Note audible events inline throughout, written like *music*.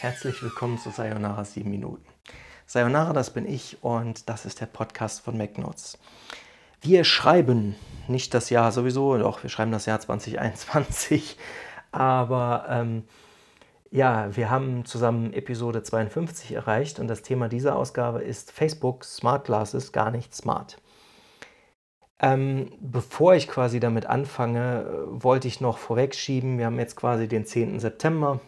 Herzlich willkommen zu Sayonara 7 Minuten. Sayonara, das bin ich und das ist der Podcast von MacNotes. Wir schreiben nicht das Jahr sowieso, doch wir schreiben das Jahr 2021, *laughs* aber ähm, ja, wir haben zusammen Episode 52 erreicht und das Thema dieser Ausgabe ist Facebook Smart Glasses gar nicht smart. Ähm, bevor ich quasi damit anfange, wollte ich noch vorwegschieben, wir haben jetzt quasi den 10. September,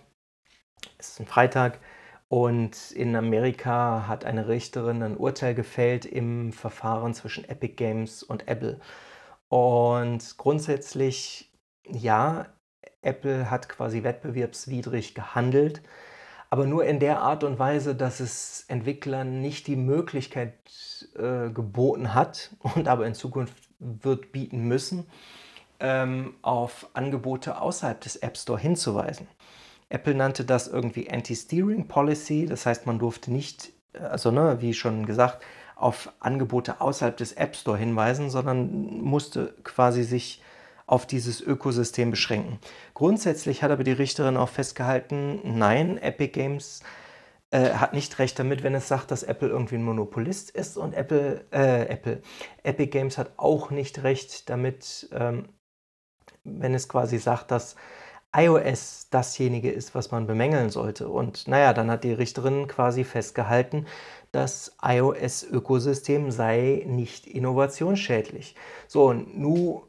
es ist ein Freitag und in Amerika hat eine Richterin ein Urteil gefällt im Verfahren zwischen Epic Games und Apple. Und grundsätzlich, ja, Apple hat quasi wettbewerbswidrig gehandelt, aber nur in der Art und Weise, dass es Entwicklern nicht die Möglichkeit äh, geboten hat *laughs* und aber in Zukunft wird bieten müssen, ähm, auf Angebote außerhalb des App Store hinzuweisen. Apple nannte das irgendwie Anti-Steering Policy, das heißt, man durfte nicht, also ne, wie schon gesagt, auf Angebote außerhalb des App Store hinweisen, sondern musste quasi sich auf dieses Ökosystem beschränken. Grundsätzlich hat aber die Richterin auch festgehalten, nein, Epic Games äh, hat nicht recht damit, wenn es sagt, dass Apple irgendwie ein Monopolist ist und Apple, äh, Apple, Epic Games hat auch nicht recht damit, ähm, wenn es quasi sagt, dass iOS dasjenige ist, was man bemängeln sollte. Und naja, dann hat die Richterin quasi festgehalten, das iOS-Ökosystem sei nicht innovationsschädlich. So, und nun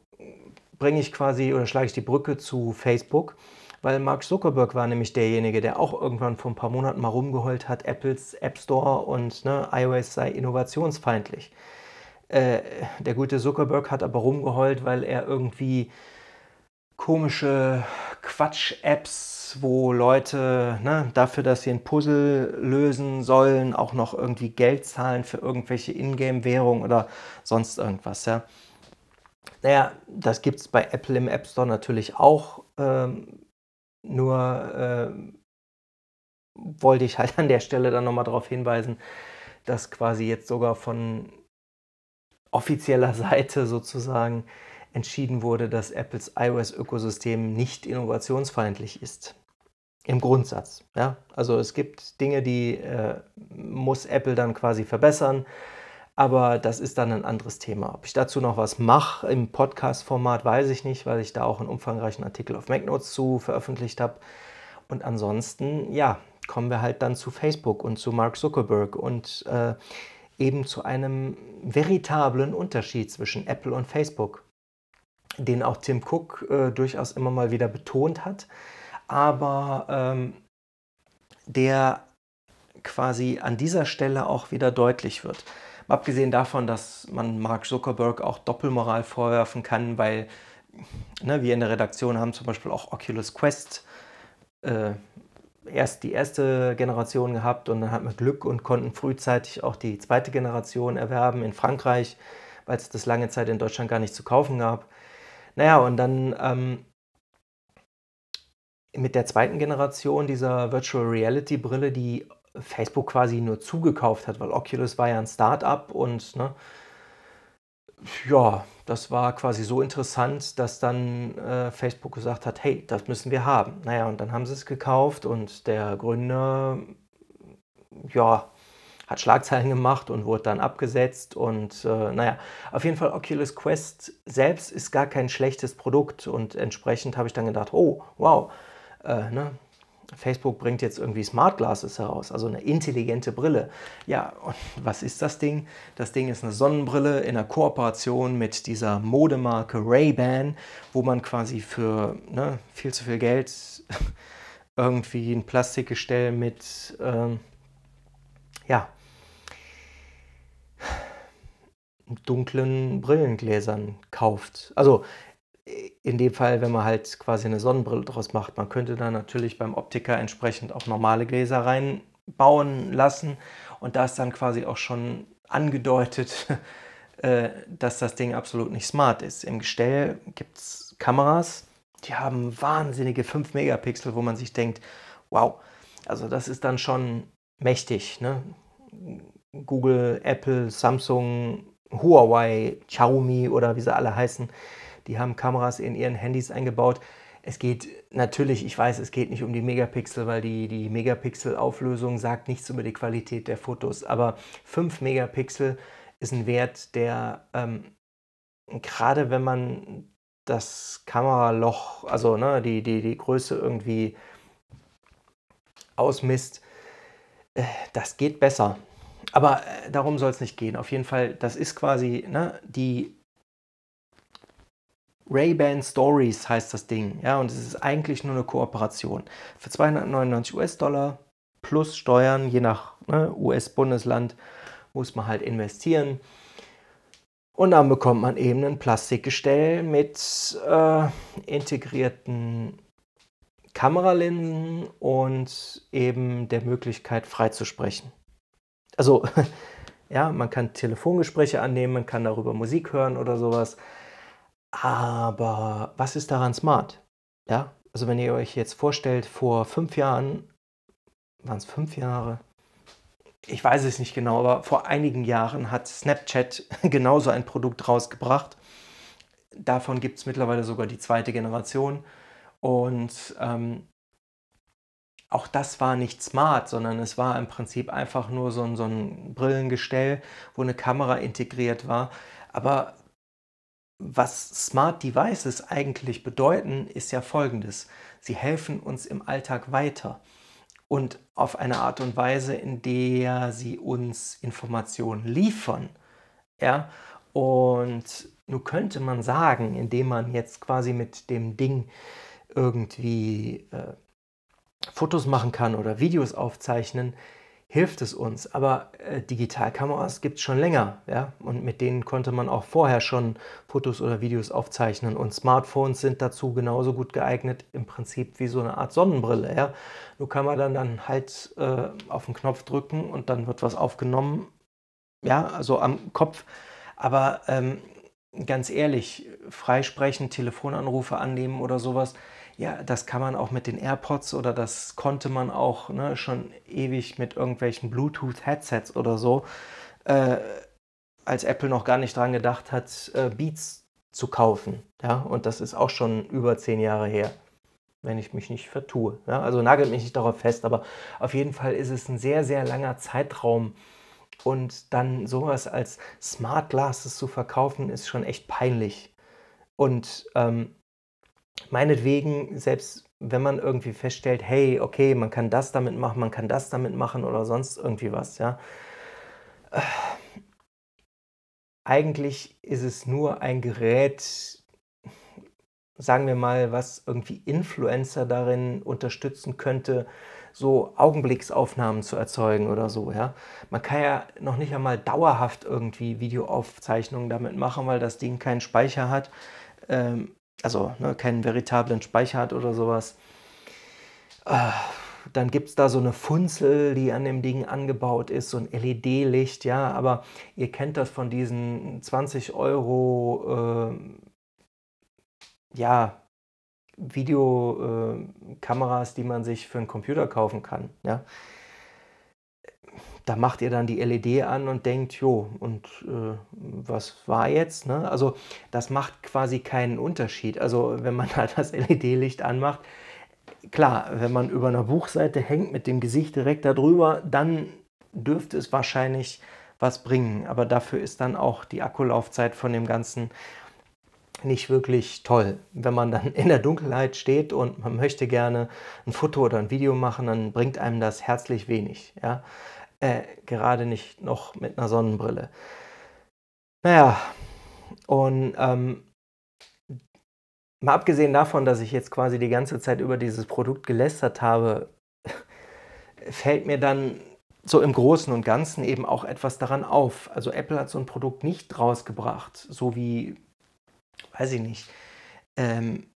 bringe ich quasi oder schlage ich die Brücke zu Facebook, weil Mark Zuckerberg war nämlich derjenige, der auch irgendwann vor ein paar Monaten mal rumgeheult hat, Apples App Store und ne, iOS sei innovationsfeindlich. Äh, der gute Zuckerberg hat aber rumgeheult, weil er irgendwie komische Quatsch-Apps, wo Leute ne, dafür, dass sie ein Puzzle lösen sollen, auch noch irgendwie Geld zahlen für irgendwelche Ingame-Währungen oder sonst irgendwas. Ja. Naja, das gibt es bei Apple im App Store natürlich auch. Ähm, nur äh, wollte ich halt an der Stelle dann nochmal darauf hinweisen, dass quasi jetzt sogar von offizieller *laughs* Seite sozusagen entschieden wurde, dass Apples iOS-Ökosystem nicht innovationsfeindlich ist. Im Grundsatz. Ja? Also es gibt Dinge, die äh, muss Apple dann quasi verbessern, aber das ist dann ein anderes Thema. Ob ich dazu noch was mache im Podcast-Format, weiß ich nicht, weil ich da auch einen umfangreichen Artikel auf MacNotes zu veröffentlicht habe. Und ansonsten, ja, kommen wir halt dann zu Facebook und zu Mark Zuckerberg und äh, eben zu einem veritablen Unterschied zwischen Apple und Facebook den auch Tim Cook äh, durchaus immer mal wieder betont hat, aber ähm, der quasi an dieser Stelle auch wieder deutlich wird. Abgesehen davon, dass man Mark Zuckerberg auch Doppelmoral vorwerfen kann, weil ne, wir in der Redaktion haben zum Beispiel auch Oculus Quest äh, erst die erste Generation gehabt und dann hatten wir Glück und konnten frühzeitig auch die zweite Generation erwerben in Frankreich, weil es das lange Zeit in Deutschland gar nicht zu kaufen gab. Naja, und dann ähm, mit der zweiten Generation dieser Virtual Reality Brille, die Facebook quasi nur zugekauft hat, weil Oculus war ja ein Start-up und ne, ja, das war quasi so interessant, dass dann äh, Facebook gesagt hat, hey, das müssen wir haben. Naja, und dann haben sie es gekauft und der Gründer, ja, hat Schlagzeilen gemacht und wurde dann abgesetzt. Und äh, naja, auf jeden Fall Oculus Quest selbst ist gar kein schlechtes Produkt. Und entsprechend habe ich dann gedacht, oh, wow, äh, ne? Facebook bringt jetzt irgendwie Smart Glasses heraus, also eine intelligente Brille. Ja, und *laughs* was ist das Ding? Das Ding ist eine Sonnenbrille in einer Kooperation mit dieser Modemarke Ray-Ban, wo man quasi für ne, viel zu viel Geld *laughs* irgendwie ein Plastikgestell mit ähm, ja, dunklen Brillengläsern kauft. Also in dem Fall, wenn man halt quasi eine Sonnenbrille draus macht. Man könnte da natürlich beim Optiker entsprechend auch normale Gläser reinbauen lassen. Und da ist dann quasi auch schon angedeutet, *laughs* äh, dass das Ding absolut nicht smart ist. Im Gestell gibt es Kameras, die haben wahnsinnige 5 Megapixel, wo man sich denkt, wow, also das ist dann schon mächtig. Ne? Google, Apple, Samsung, Huawei, Xiaomi oder wie sie alle heißen, die haben Kameras in ihren Handys eingebaut. es geht natürlich, ich weiß, es geht nicht um die Megapixel, weil die, die Megapixel-Auflösung sagt nichts über die Qualität der Fotos. Aber 5 Megapixel ist ein Wert, der ähm, gerade wenn man das Kameraloch, also ne, die, die, die Größe irgendwie ausmisst, äh, das geht besser. Aber äh, darum soll es nicht gehen. Auf jeden Fall, das ist quasi ne, die Ray-Ban Stories heißt das Ding. Ja, und es ist eigentlich nur eine Kooperation. Für 299 US-Dollar plus Steuern, je nach ne, US-Bundesland, muss man halt investieren. Und dann bekommt man eben ein Plastikgestell mit äh, integrierten Kameralinsen und eben der Möglichkeit frei zu sprechen. Also, *laughs* ja, man kann Telefongespräche annehmen, man kann darüber Musik hören oder sowas. Aber was ist daran smart? Ja, also wenn ihr euch jetzt vorstellt, vor fünf Jahren, waren es fünf Jahre? Ich weiß es nicht genau, aber vor einigen Jahren hat Snapchat *laughs* genauso ein Produkt rausgebracht. Davon gibt es mittlerweile sogar die zweite Generation. Und ähm, auch das war nicht smart, sondern es war im Prinzip einfach nur so ein, so ein Brillengestell, wo eine Kamera integriert war. Aber was Smart Devices eigentlich bedeuten, ist ja folgendes. Sie helfen uns im Alltag weiter und auf eine Art und Weise, in der sie uns Informationen liefern. Ja? Und nun könnte man sagen, indem man jetzt quasi mit dem Ding irgendwie äh, Fotos machen kann oder Videos aufzeichnen, hilft es uns. Aber äh, Digitalkameras gibt es schon länger, ja, und mit denen konnte man auch vorher schon Fotos oder Videos aufzeichnen. Und Smartphones sind dazu genauso gut geeignet, im Prinzip wie so eine Art Sonnenbrille, ja. Nur kann man dann, dann halt äh, auf den Knopf drücken und dann wird was aufgenommen, ja, also am Kopf. Aber ähm, ganz ehrlich, freisprechen, Telefonanrufe annehmen oder sowas, ja, das kann man auch mit den AirPods oder das konnte man auch ne, schon ewig mit irgendwelchen Bluetooth-Headsets oder so, äh, als Apple noch gar nicht dran gedacht hat, äh, Beats zu kaufen. Ja, und das ist auch schon über zehn Jahre her, wenn ich mich nicht vertue. Ja, also nagelt mich nicht darauf fest, aber auf jeden Fall ist es ein sehr, sehr langer Zeitraum. Und dann sowas als Smart Glasses zu verkaufen, ist schon echt peinlich. Und ähm, meinetwegen, selbst wenn man irgendwie feststellt, hey, okay, man kann das damit machen, man kann das damit machen oder sonst irgendwie was, ja. Eigentlich ist es nur ein Gerät, sagen wir mal, was irgendwie Influencer darin unterstützen könnte, so Augenblicksaufnahmen zu erzeugen oder so, ja. Man kann ja noch nicht einmal dauerhaft irgendwie Videoaufzeichnungen damit machen, weil das Ding keinen Speicher hat. Ähm, also ne, keinen veritablen Speicher hat oder sowas. Äh, dann gibt es da so eine Funzel, die an dem Ding angebaut ist, so ein LED-Licht, ja, aber ihr kennt das von diesen 20 Euro, äh, ja, Videokameras, die man sich für einen Computer kaufen kann, ja da macht ihr dann die LED an und denkt, jo, und äh, was war jetzt? Ne? Also das macht quasi keinen Unterschied. Also wenn man da *laughs* das LED-Licht anmacht, klar, wenn man über einer Buchseite hängt mit dem Gesicht direkt darüber, dann dürfte es wahrscheinlich was bringen. Aber dafür ist dann auch die Akkulaufzeit von dem Ganzen nicht wirklich toll. Wenn man dann in der Dunkelheit steht und man möchte gerne ein Foto oder ein Video machen, dann bringt einem das herzlich wenig. Ja? Äh, gerade nicht noch mit einer Sonnenbrille. Naja, und ähm, mal abgesehen davon, dass ich jetzt quasi die ganze Zeit über dieses Produkt gelästert habe, *laughs* fällt mir dann so im Großen und Ganzen eben auch etwas daran auf. Also Apple hat so ein Produkt nicht rausgebracht, so wie, weiß ich nicht, ähm,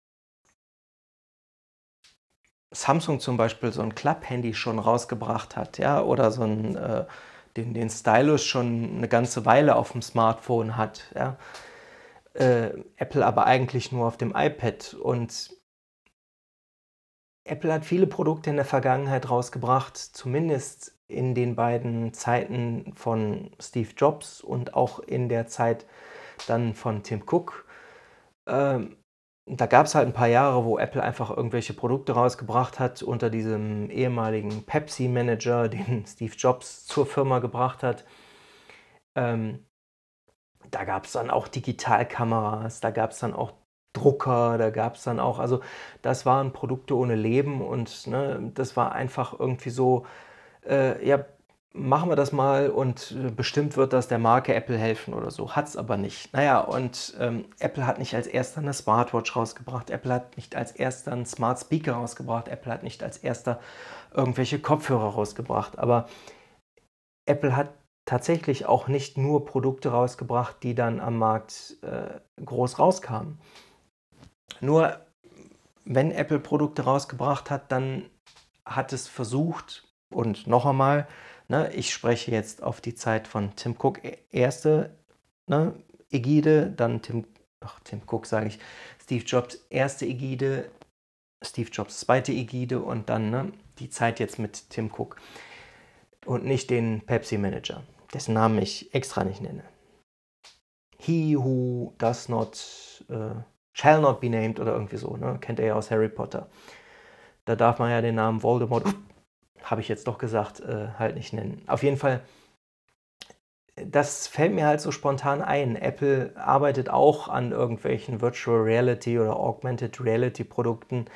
Samsung zum Beispiel so ein Club-Handy schon rausgebracht hat, ja, oder so ein, äh, den, den Stylus schon eine ganze Weile auf dem Smartphone hat, ja. Äh, Apple aber eigentlich nur auf dem iPad. Und Apple hat viele Produkte in der Vergangenheit rausgebracht, zumindest in den beiden Zeiten von Steve Jobs und auch in der Zeit dann von Tim Cook. Ähm, da gab es halt ein paar Jahre, wo Apple einfach irgendwelche Produkte rausgebracht hat unter diesem ehemaligen Pepsi-Manager, *laughs* den Steve Jobs zur Firma gebracht hat. Ähm, da gab es dann auch Digitalkameras, da gab es dann auch Drucker, da gab es dann auch, also das waren Produkte ohne Leben und ne, das war einfach irgendwie so, äh, ja, machen wir das mal und äh, bestimmt wird das der Marke Apple helfen oder so. Hat es aber nicht. Naja, und ähm, Apple hat nicht als erster eine Smartwatch rausgebracht. Apple hat nicht als erster einen Smart Speaker rausgebracht. Apple hat nicht als erster irgendwelche Kopfhörer rausgebracht. Aber Apple hat tatsächlich auch nicht nur Produkte rausgebracht, die dann am Markt äh, groß rauskamen. Nur wenn Apple Produkte rausgebracht hat, dann hat es versucht, und noch einmal, Ne, ich spreche jetzt auf die Zeit von Tim Cook e-, erste ne, Ägide, dann Tim, ach, Tim Cook sage ich, Steve Jobs erste Ägide, Steve Jobs zweite Ägide und dann ne, die Zeit jetzt mit Tim Cook. Und nicht den Pepsi-Manager, dessen Namen ich extra nicht nenne. He who does not, uh, shall not be named oder irgendwie so, ne? kennt er ja aus Harry Potter. Da darf man ja den Namen Voldemort habe ich jetzt doch gesagt, äh, halt nicht nennen. Auf jeden Fall, das fällt mir halt so spontan ein. Apple arbeitet auch an irgendwelchen Virtual Reality oder Augmented Reality Produkten.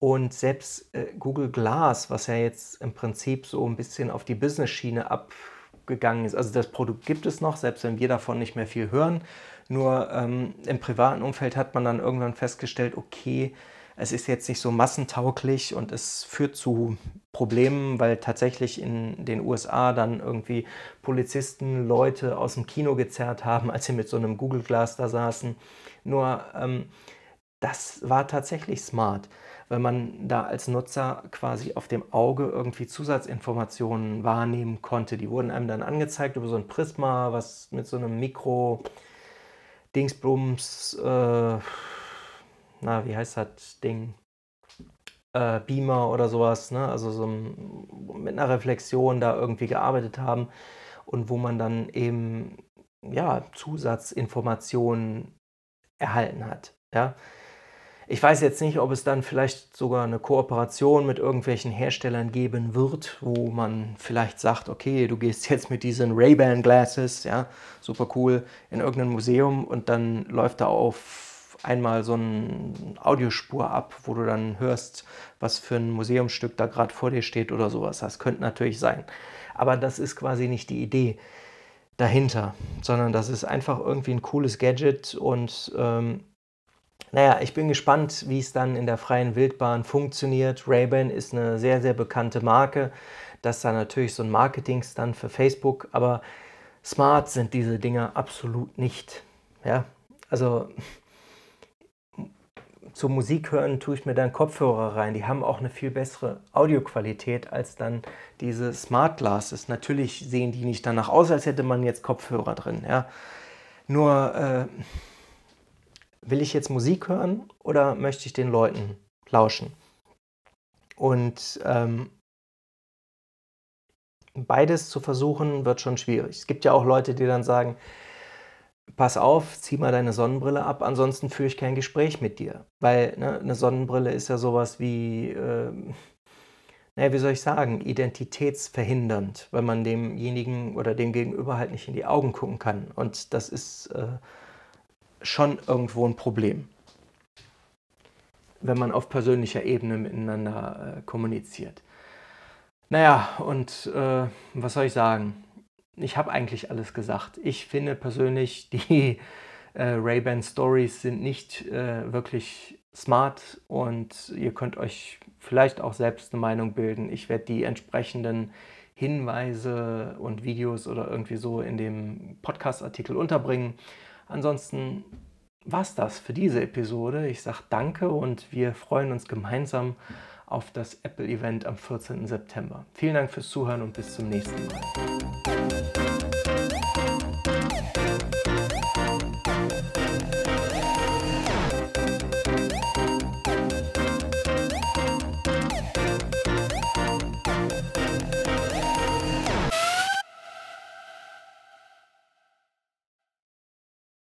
Und selbst äh, Google Glass, was ja jetzt im Prinzip so ein bisschen auf die Business-Schiene abgegangen ist, also das Produkt gibt es noch, selbst wenn wir davon nicht mehr viel hören. Nur ähm, im privaten Umfeld hat man dann irgendwann festgestellt, okay, es ist jetzt nicht so massentauglich und es führt zu Problemen, weil tatsächlich in den USA dann irgendwie Polizisten Leute aus dem Kino gezerrt haben, *laughs* als sie mit so einem Google Glass da saßen. Nur ähm, das war tatsächlich smart, weil man da als Nutzer quasi auf dem Auge irgendwie Zusatzinformationen wahrnehmen konnte. Die wurden einem dann angezeigt über so ein Prisma, was mit so einem Mikro Dingsbums äh, na, wie heißt das Ding? Äh, Beamer oder sowas, ne? also so mit einer Reflexion da irgendwie gearbeitet haben und wo man dann eben ja, Zusatzinformationen erhalten hat. Ja? Ich weiß jetzt nicht, ob es dann vielleicht sogar eine Kooperation mit irgendwelchen Herstellern geben wird, wo man vielleicht sagt, okay, du gehst jetzt mit diesen Ray-Ban Glasses, ja, super cool, in irgendein Museum und dann läuft da auf einmal so eine Audiospur ab, wo du dann hörst, was für ein Museumsstück da gerade vor dir steht oder sowas. Das könnte natürlich sein. Aber das ist quasi nicht die Idee dahinter, sondern das ist einfach irgendwie ein cooles Gadget und ähm, naja, ich bin gespannt, wie es dann in der freien Wildbahn funktioniert. Ray-Ban ist eine sehr, sehr bekannte Marke. Das ist dann natürlich so ein Marketing-Stand für Facebook, aber smart sind diese Dinger absolut nicht. Ja, also zum Musik hören tue ich mir dann Kopfhörer rein. Die haben auch eine viel bessere Audioqualität als dann diese Smart Glasses. Natürlich sehen die nicht danach aus, als hätte man jetzt Kopfhörer drin. Ja. Nur äh, will ich jetzt Musik hören oder möchte ich den Leuten lauschen? Und ähm, beides zu versuchen wird schon schwierig. Es gibt ja auch Leute, die dann sagen, pass auf, zieh mal deine Sonnenbrille ab, ansonsten führe ich kein Gespräch mit dir. Weil ne, eine Sonnenbrille ist ja sowas wie, äh, naja, wie soll ich sagen, identitätsverhindernd, weil man demjenigen oder dem Gegenüber halt nicht in die Augen gucken kann. Und das ist äh, schon irgendwo ein Problem, wenn man auf persönlicher Ebene miteinander äh, kommuniziert. Naja, und äh, was soll ich sagen? Ich habe eigentlich alles gesagt. Ich finde persönlich, *laughs* die äh, Ray-Ban Stories sind nicht äh, wirklich smart und ihr könnt euch vielleicht auch selbst eine Meinung bilden. Ich werde die entsprechenden Hinweise und Videos oder irgendwie so in dem Podcast-Artikel unterbringen. Ansonsten war es das für diese Episode. Ich sage danke und wir freuen uns gemeinsam auf das Apple-Event am 14. September. Vielen Dank fürs Zuhören und bis zum nächsten Mal.